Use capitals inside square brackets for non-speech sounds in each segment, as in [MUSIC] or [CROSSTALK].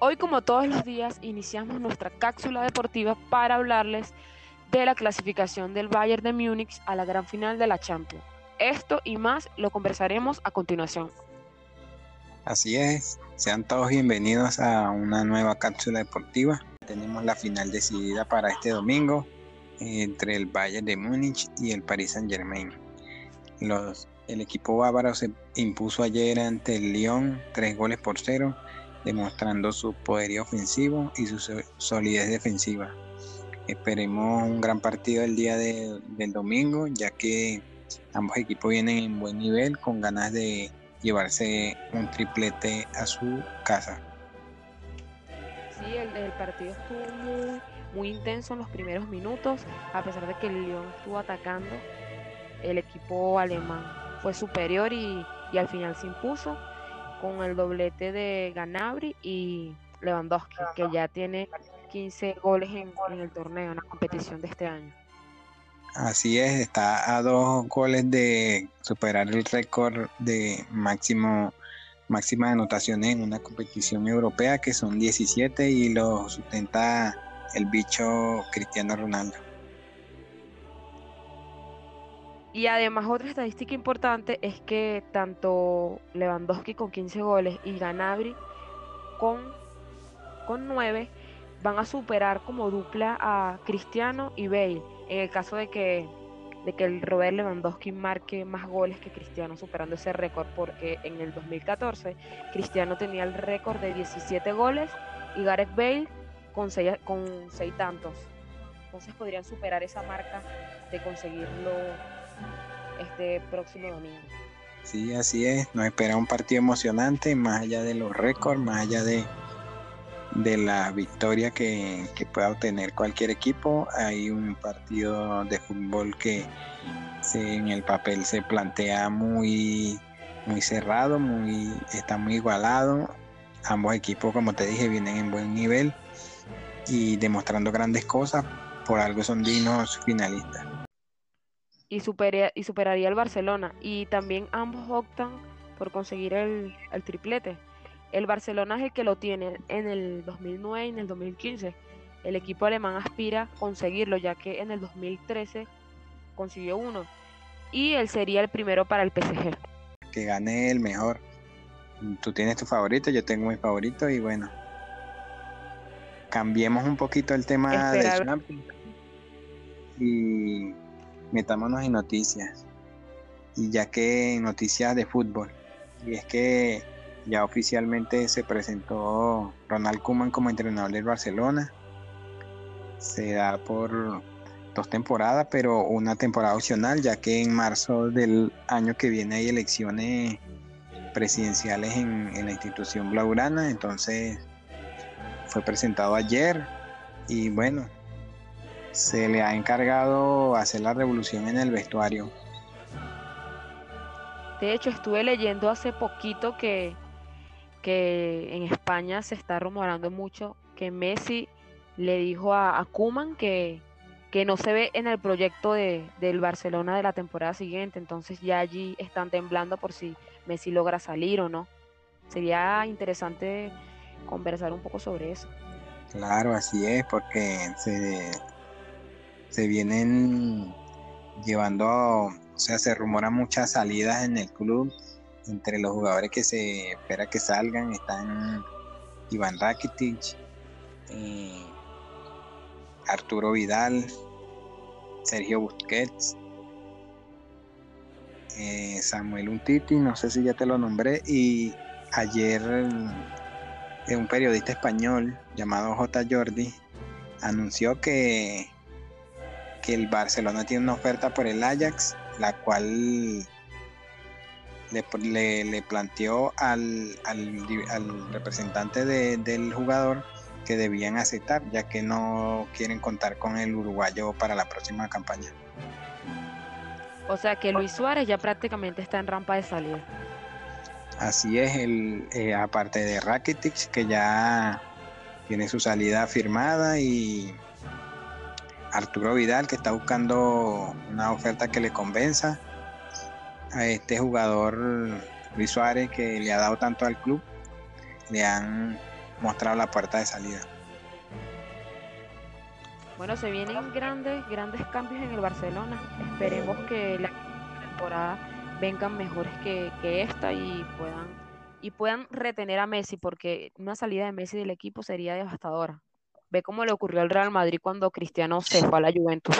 Hoy, como todos los días, iniciamos nuestra cápsula deportiva para hablarles de la clasificación del Bayern de Múnich a la gran final de la Champions. Esto y más lo conversaremos a continuación. Así es, sean todos bienvenidos a una nueva cápsula deportiva. Tenemos la final decidida para este domingo entre el Bayern de Múnich y el Paris Saint Germain. Los, el equipo bávaro se impuso ayer ante el Lyon tres goles por cero demostrando su poderío ofensivo y su solidez defensiva. Esperemos un gran partido el día del domingo, ya que ambos equipos vienen en buen nivel, con ganas de llevarse un triplete a su casa. Sí, el, partido estuvo muy, intenso en los primeros minutos, a pesar de que el Lyon estuvo atacando, el equipo alemán fue superior y al final se impuso con el doblete de Ganabri y Lewandowski, que ya tiene 15 goles en, el torneo, en la competición de este año. Así es, está a dos goles de superar el récord de máximo máxima anotaciones en una competición europea que son 17 y lo sustenta el bicho Cristiano Ronaldo. Y además otra estadística importante es que tanto Lewandowski con 15 goles y Ganabri con, con 9 van a superar como dupla a Cristiano y Bale. En el caso de que, de que el Robert Lewandowski marque más goles que Cristiano, superando ese récord, porque en el 2014 Cristiano tenía el récord de 17 goles y Gareth Bale con 6, con seis tantos. Entonces podrían superar esa marca de conseguirlo este próximo domingo. Sí, así es. Nos espera un partido emocionante, más allá de los récords, más allá de, de la victoria que, pueda obtener cualquier equipo. Hay un partido de fútbol que en el papel se plantea muy, muy cerrado, muy, está muy igualado. Ambos equipos, como te dije, vienen en buen nivel y demostrando grandes cosas. Por algo son dignos finalistas y, superaría, y superaría al Barcelona. Y también ambos optan por conseguir el, triplete. El Barcelona es el que lo tiene en el 2009 y en el 2015. El equipo alemán aspira a conseguirlo ya que en el 2013 consiguió uno. Y él sería el primero para el PSG. Que gane el mejor. Tú tienes tu favorito, yo tengo mi favorito y bueno. Cambiemos un poquito el tema de Champions. Y metámonos en noticias. Y ya que noticias de fútbol. Y es que ya oficialmente se presentó Ronald Koeman como entrenador del Barcelona. Se da por dos temporadas, pero una temporada opcional, ya que en marzo del año que viene hay elecciones presidenciales en, en la institución blaugrana. Entonces fue presentado ayer y bueno, se le ha encargado hacer la revolución en el vestuario. De hecho, estuve leyendo hace poquito que, que en España se está rumorando mucho que Messi le dijo a, a Kuman que, que no se ve en el proyecto de, del Barcelona de la temporada siguiente. Entonces ya allí están temblando por si Messi logra salir o no. Sería interesante conversar un poco sobre eso. Claro, así es, porque se, se vienen llevando, o sea, se rumoran muchas salidas en el club. Entre los jugadores que se espera que salgan están Iván Rakitic, eh, Arturo Vidal, Sergio Busquets, eh, Samuel Untiti, no sé si ya te lo nombré, y ayer eh, un periodista español llamado J. Jordi anunció que el Barcelona tiene una oferta por el Ajax, la cual le, planteó al, representante del jugador que debían aceptar, ya que no quieren contar con el uruguayo para la próxima campaña. O sea que Luis Suárez ya prácticamente está en rampa de salida. Así es, el, eh, aparte de Rakitic, que ya tiene su salida firmada y Arturo Vidal, que está buscando una oferta que le convenza a este jugador Luis Suárez, que le ha dado tanto al club. Le han mostrado la puerta de salida. Bueno, se vienen grandes, grandes cambios en el Barcelona. Esperemos que la temporada vengan mejores que, que esta y puedan, y puedan retener a Messi, porque una salida de Messi del equipo sería devastadora. Ve cómo le ocurrió al Real Madrid cuando Cristiano se fue a la Juventus.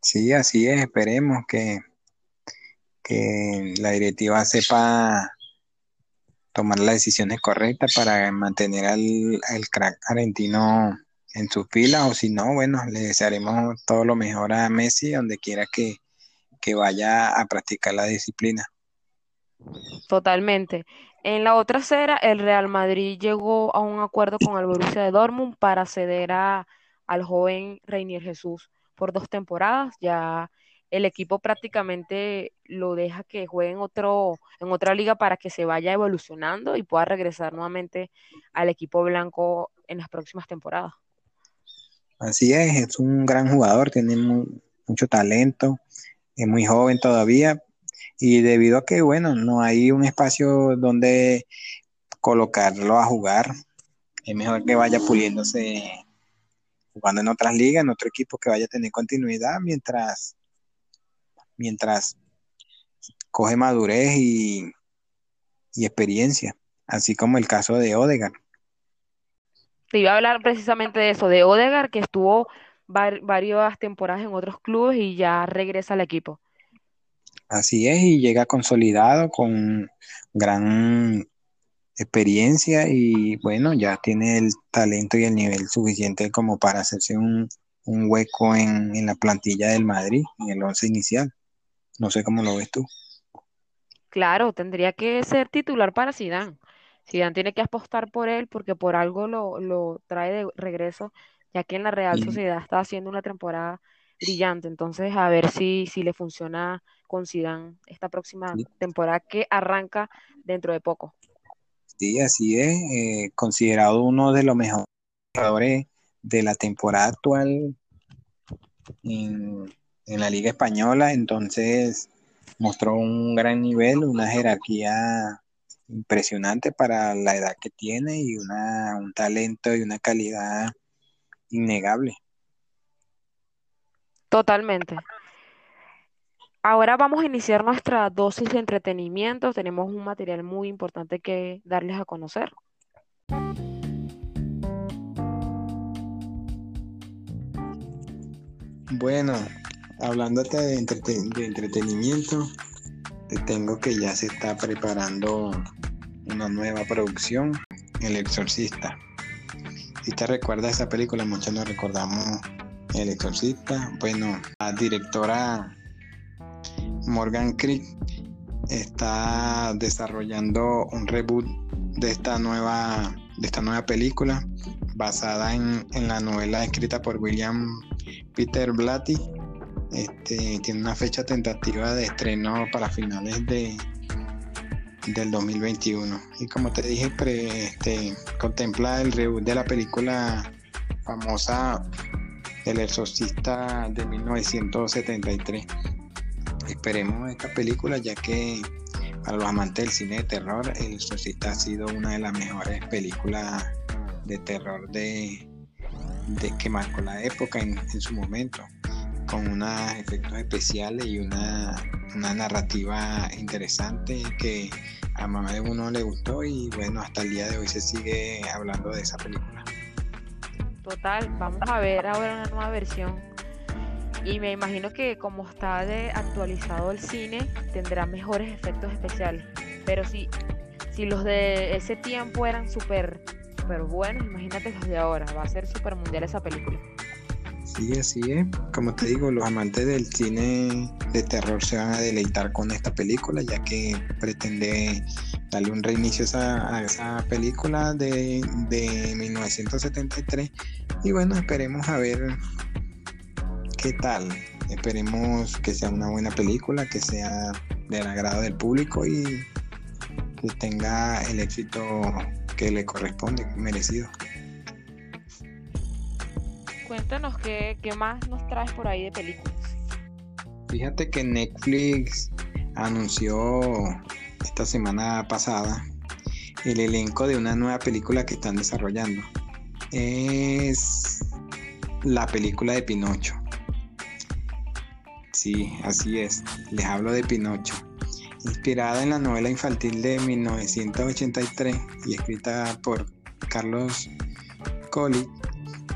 Sí, así es. Esperemos que, que la directiva sepa tomar las decisiones correctas para mantener al, crack argentino en sus filas o si no, bueno, le desearemos todo lo mejor a Messi donde quiera que, que vaya a practicar la disciplina. Totalmente. En la otra acera, el Real Madrid llegó a un acuerdo con el Borussia de Dortmund para ceder a, al joven Reinier Jesús por dos temporadas. Ya el equipo prácticamente lo deja que juegue en, otro, en otra liga para que se vaya evolucionando y pueda regresar nuevamente al equipo blanco en las próximas temporadas. Así es, es un gran jugador, tiene mu mucho talento, es muy joven todavía, y debido a que, bueno, no hay un espacio donde colocarlo a jugar, es mejor que vaya puliéndose jugando en otras ligas, en otro equipo que vaya a tener continuidad mientras, mientras coge madurez y, y experiencia, así como el caso de Odegaard. Te iba a hablar precisamente de eso, de Odegaard, que estuvo var varias temporadas en otros clubes y ya regresa al equipo. Así es, y llega consolidado con gran experiencia y bueno, ya tiene el talento y el nivel suficiente como para hacerse un, un hueco en, en, la plantilla del Madrid, en el once inicial. No sé cómo lo ves tú. Claro, tendría que ser titular para Zidane. Zidane tiene que apostar por él porque por algo lo, lo trae de regreso, ya que en la Real Sociedad está haciendo una temporada brillante. Entonces, a ver si, si le funciona con Zidane esta próxima sí. temporada que arranca dentro de poco. Sí, así es. Eh, considerado uno de los mejores jugadores de la temporada actual en, en, la Liga Española. Entonces, mostró un gran nivel, una jerarquía impresionante para la edad que tiene y una, un talento y una calidad innegable. Totalmente. Ahora vamos a iniciar nuestra dosis de entretenimiento. Tenemos un material muy importante que darles a conocer. Bueno, hablándote de, entreten de, entretenimiento, te tengo que ya se está preparando una nueva producción, El Exorcista. Si te recuerdas esa película, muchos nos recordamos el Exorcista. Bueno, la directora Morgan Creek está desarrollando un reboot de esta nueva, de esta nueva película basada en, en la novela escrita por William Peter Blatty. Este, tiene una fecha tentativa de estreno para finales de, del 2021. Y como te dije, este, contempla el reboot de la película famosa el Exorcista de 1973. Esperemos esta película ya que para los amantes del cine de terror, El Exorcista ha sido una de las mejores películas de terror de, de que marcó la época en, su momento, con unos efectos especiales y una, una narrativa interesante que a mamá de uno le gustó y bueno, hasta el día de hoy se sigue hablando de esa película. Total, vamos a ver ahora una nueva versión. Y me imagino que como está de actualizado el cine, tendrá mejores efectos especiales. Pero si, si los de ese tiempo eran súper super buenos, imagínate los de ahora. Va a ser súper mundial esa película. Sí, así es. Como te digo, los amantes del cine de terror se van a deleitar con esta película, ya que pretende darle un reinicio a esa, a esa película de, de 1973. Y bueno, esperemos a ver qué tal. Esperemos que sea una buena película, que sea del agrado del público y que tenga el éxito que le corresponde, merecido. Cuéntanos qué, qué más nos traes por ahí de películas. Fíjate que Netflix anunció esta semana pasada el elenco de una nueva película que están desarrollando. Es la película de Pinocho. Sí, así es. Les hablo de Pinocho. Inspirada en la novela infantil de 1983 y escrita por Carlos Colley,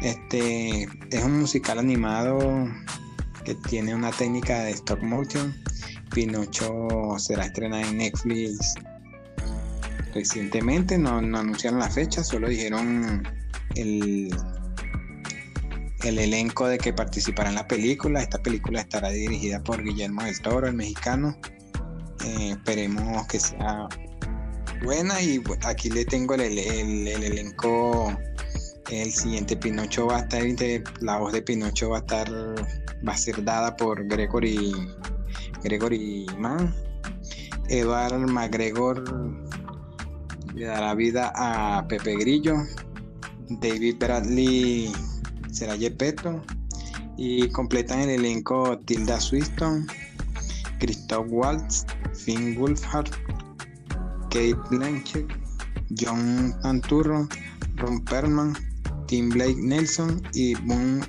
este es un musical animado que tiene una técnica de stop motion. Pinocho será estrenada en Netflix recientemente, no, anunciaron la fecha, solo dijeron el, el elenco de que participará en la película. Esta película estará dirigida por Guillermo del Toro, el mexicano. Eh, esperemos que sea buena y aquí le tengo el, el, elenco. El siguiente Pinocho va a estar, la voz de Pinocho va a estar, va a ser dada por Gregory, Gregory Mann. Edward McGregor le dará vida a Pepe Grillo. David Bradley será Gepetto. Y completan el elenco Tilda Swinton, Christoph Waltz, Finn Wolfhard, Kate Blanchett, John Anturro, Ron Perlman, Tim Blake Nelson y Boone,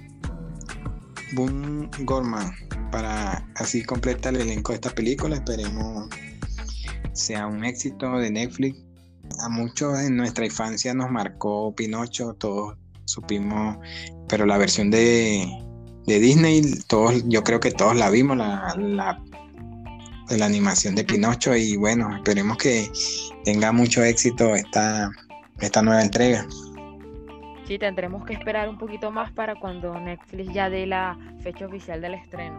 Boone Gorman. Para así completar el elenco de esta película, esperemos sea un éxito de Netflix. A muchos en nuestra infancia nos marcó Pinocho, todos supimos, pero la versión de, de Disney, todos, yo creo que todos la vimos, la, la de la animación de Pinocho y bueno, esperemos que tenga mucho éxito esta, esta nueva entrega. Sí, tendremos que esperar un poquito más para cuando Netflix ya dé la fecha oficial del estreno.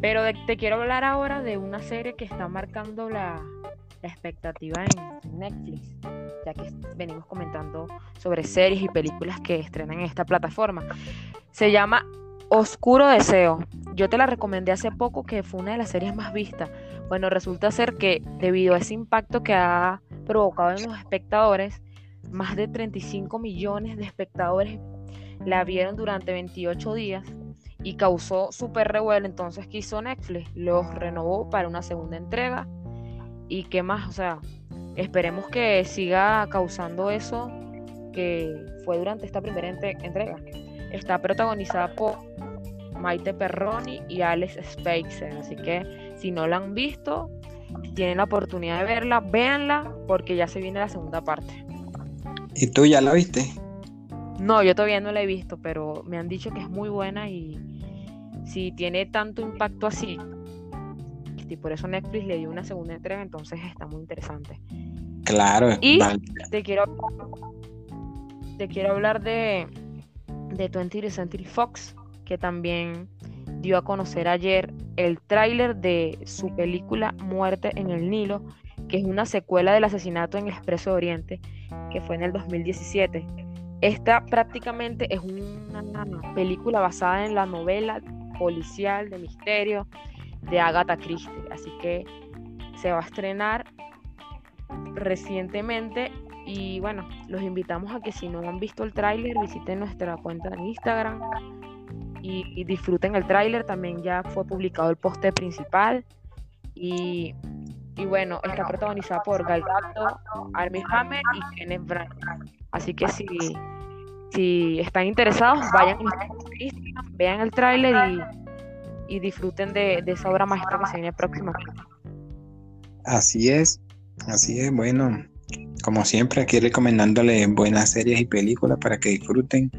Pero te quiero hablar ahora de una serie que está marcando la, la expectativa en Netflix, ya que venimos comentando sobre series y películas que estrenan en esta plataforma. Se llama Oscuro Deseo. Yo te la recomendé hace poco que fue una de las series más vistas. Bueno, resulta ser que debido a ese impacto que ha provocado en los espectadores, más de 35 millones de espectadores la vieron durante 28 días y causó súper revuelo. Entonces, ¿qué hizo Netflix? Los renovó para una segunda entrega. ¿Y qué más? O sea, esperemos que siga causando eso que fue durante esta primera entrega. Está protagonizada por Maite Perroni y Alex Spacer. Así que si no la han visto, tienen la oportunidad de verla, véanla porque ya se viene la segunda parte. ¿Y tú ya la viste? No, yo todavía no la he visto, pero me han dicho que es muy buena y si tiene tanto impacto así, y por eso Netflix le dio una segunda entrega, entonces está muy interesante. Claro, y te quiero te quiero hablar de de 20th Century Fox, que también dio a conocer ayer el tráiler de su película Muerte en el Nilo, que es una secuela del asesinato en el Expreso de Oriente, que fue en el 2017. Esta prácticamente es una película basada en la novela policial de misterio de Agatha Christie, así que se va a estrenar recientemente y bueno, los invitamos a que si no han visto el tráiler visiten nuestra cuenta en Instagram y, disfruten el tráiler. También ya fue publicado el poste principal. Y, bueno, está protagonizada por Gal Gadot, Armie Hammer y Kenneth Branagh. Así que si, si están interesados, vayan a Instagram, vean el tráiler y, y, disfruten de, de, esa obra maestra que se viene próximamente. Así es, así es. Bueno, como siempre, aquí recomendándole buenas series y películas para que disfruten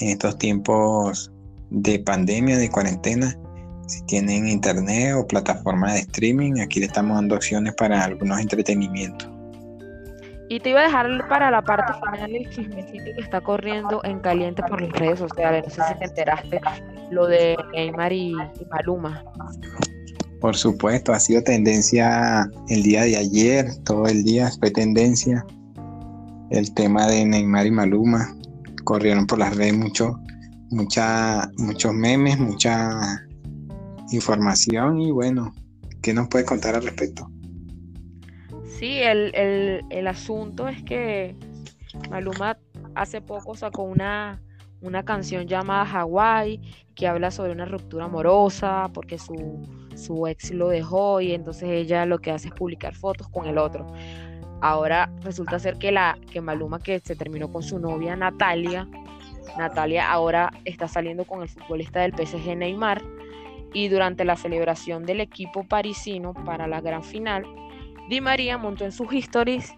en estos tiempos de pandemia, de cuarentena. Si tienen internet o plataforma de streaming, aquí le estamos dando opciones para algunos entretenimientos. Y te iba a dejar para la parte final el chismecito que está corriendo en caliente por las redes sociales. No sé si te enteraste lo de Neymar y, Maluma. Por supuesto, ha sido tendencia el día de ayer, todo el día fue tendencia el tema de Neymar y Maluma. Corrieron por las redes mucho mucha, muchos memes, mucha información y bueno, ¿qué nos puede contar al respecto? Sí, el, el, asunto es que Maluma hace poco sacó una, una canción llamada Hawaii que habla sobre una ruptura amorosa porque su, su ex lo dejó y entonces ella lo que hace es publicar fotos con el otro. Ahora resulta ser que la que Maluma que se terminó con su novia Natalia, Natalia ahora está saliendo con el futbolista del PSG Neymar y durante la celebración del equipo parisino para la gran final, Di María montó en sus stories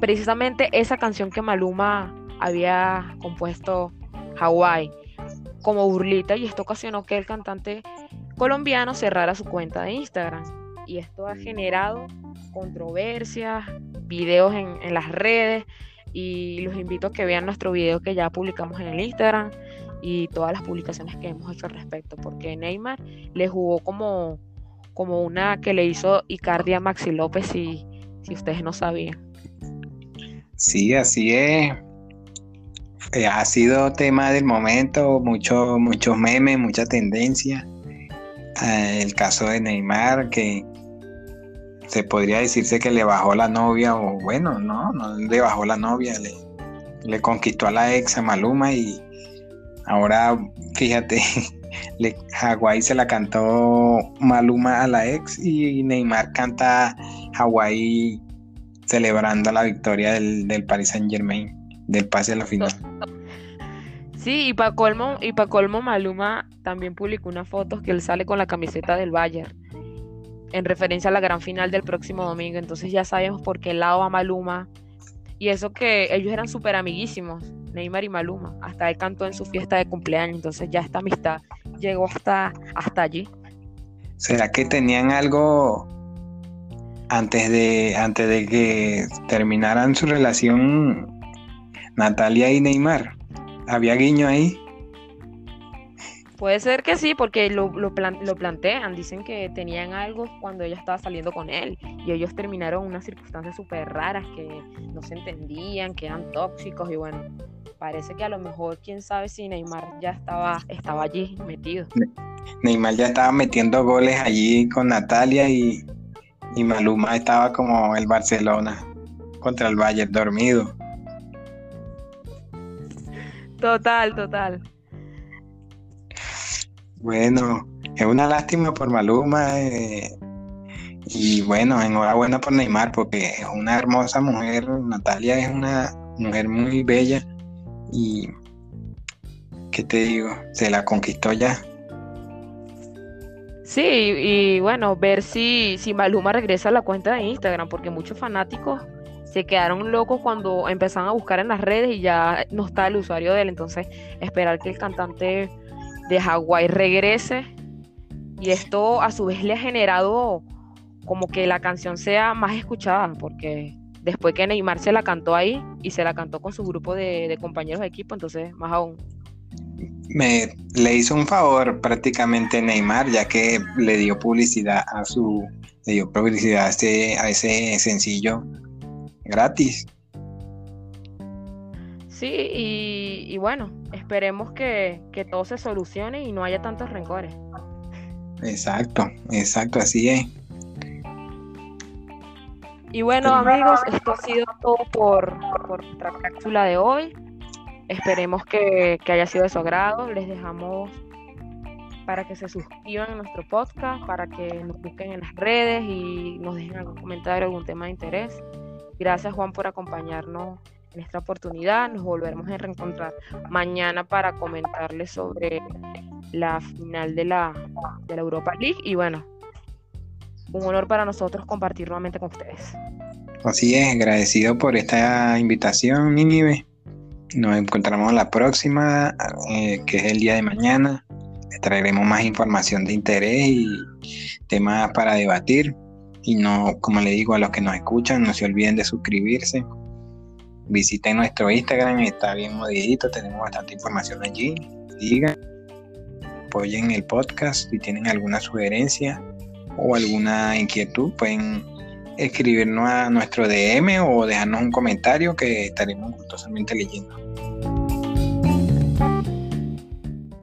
precisamente esa canción que Maluma había compuesto Hawaii como burlita y esto ocasionó que el cantante colombiano cerrara su cuenta de Instagram y esto ha generado controversias, videos en, las redes y los invito a que vean nuestro video que ya publicamos en el Instagram y todas las publicaciones que hemos hecho al respecto, porque Neymar le jugó como, como una que le hizo Icardi a Maxi López, si, si ustedes no sabían. Sí, así es. Eh, ha sido tema del momento, muchos muchos memes, mucha tendencia. Eh, el caso de Neymar, que se podría decirse que le bajó la novia, o bueno, no, no le bajó la novia, le, conquistó a la ex a Maluma y ahora, fíjate, [LAUGHS] le, Hawái se la cantó Maluma a la ex y Neymar canta Hawái celebrando la victoria del, del Paris Saint Germain, del pase a la final. Sí, y para colmo, y para colmo Maluma también publicó una foto que él sale con la camiseta del Bayern en referencia a la gran final del próximo domingo. Entonces ya sabemos por qué lado a Maluma. Y eso que ellos eran súper amiguísimos, Neymar y Maluma. Hasta él cantó en su fiesta de cumpleaños. Entonces ya esta amistad llegó hasta, hasta allí. ¿Será que tenían algo antes de, antes de que terminaran su relación Natalia y Neymar? ¿Había guiño ahí? Puede ser que sí, porque lo, lo, plantean, dicen que tenían algo cuando ella estaba saliendo con él y ellos terminaron unas circunstancias súper raras que no se entendían, que eran tóxicos y bueno, parece que a lo mejor, quién sabe si Neymar ya estaba, estaba allí metido. Neymar ya estaba metiendo goles allí con Natalia y, y Maluma estaba como el Barcelona contra el Bayern dormido. Total, total. Bueno, es una lástima por Maluma. Eh, y bueno, enhorabuena por Neymar, porque es una hermosa mujer. Natalia es una mujer muy bella. Y, ¿qué te digo? Se la conquistó ya. Sí, y bueno, ver si, si Maluma regresa a la cuenta de Instagram, porque muchos fanáticos se quedaron locos cuando empezaron a buscar en las redes y ya no está el usuario de él. Entonces, esperar que el cantante de Hawái regrese y esto a su vez le ha generado como que la canción sea más escuchada porque después que Neymar se la cantó ahí y se la cantó con su grupo de, compañeros de equipo, entonces más aún. Me le hizo un favor prácticamente Neymar ya que le dio publicidad a su le dio publicidad a ese, a ese sencillo gratis. Sí, y, bueno, esperemos que, todo se solucione y no haya tantos rencores. Exacto, exacto, así es. Y bueno, amigos, esto ha sido todo por, por nuestra cápsula de hoy. Esperemos que, que, haya sido de su agrado. Les dejamos para que se suscriban a nuestro podcast, para que nos busquen en las redes y nos dejen algún comentario, algún tema de interés. Gracias, Juan, por acompañarnos en esta oportunidad. Nos volveremos a reencontrar mañana para comentarles sobre la final de la, de la Europa League. Y bueno, un honor para nosotros compartir nuevamente con ustedes. Así es, agradecido por esta invitación, Nínive. Nos encontramos la próxima, eh, que es el día de mañana. Traeremos más información de interés y temas para debatir. Y no, como le digo a los que nos escuchan, no se olviden de suscribirse, visiten nuestro Instagram, está bien modidito, tenemos bastante información allí. Sigan, apoyen el podcast, si tienen alguna sugerencia o alguna inquietud, pueden escribirnos a nuestro DM o dejarnos un comentario que estaremos gustosamente leyendo.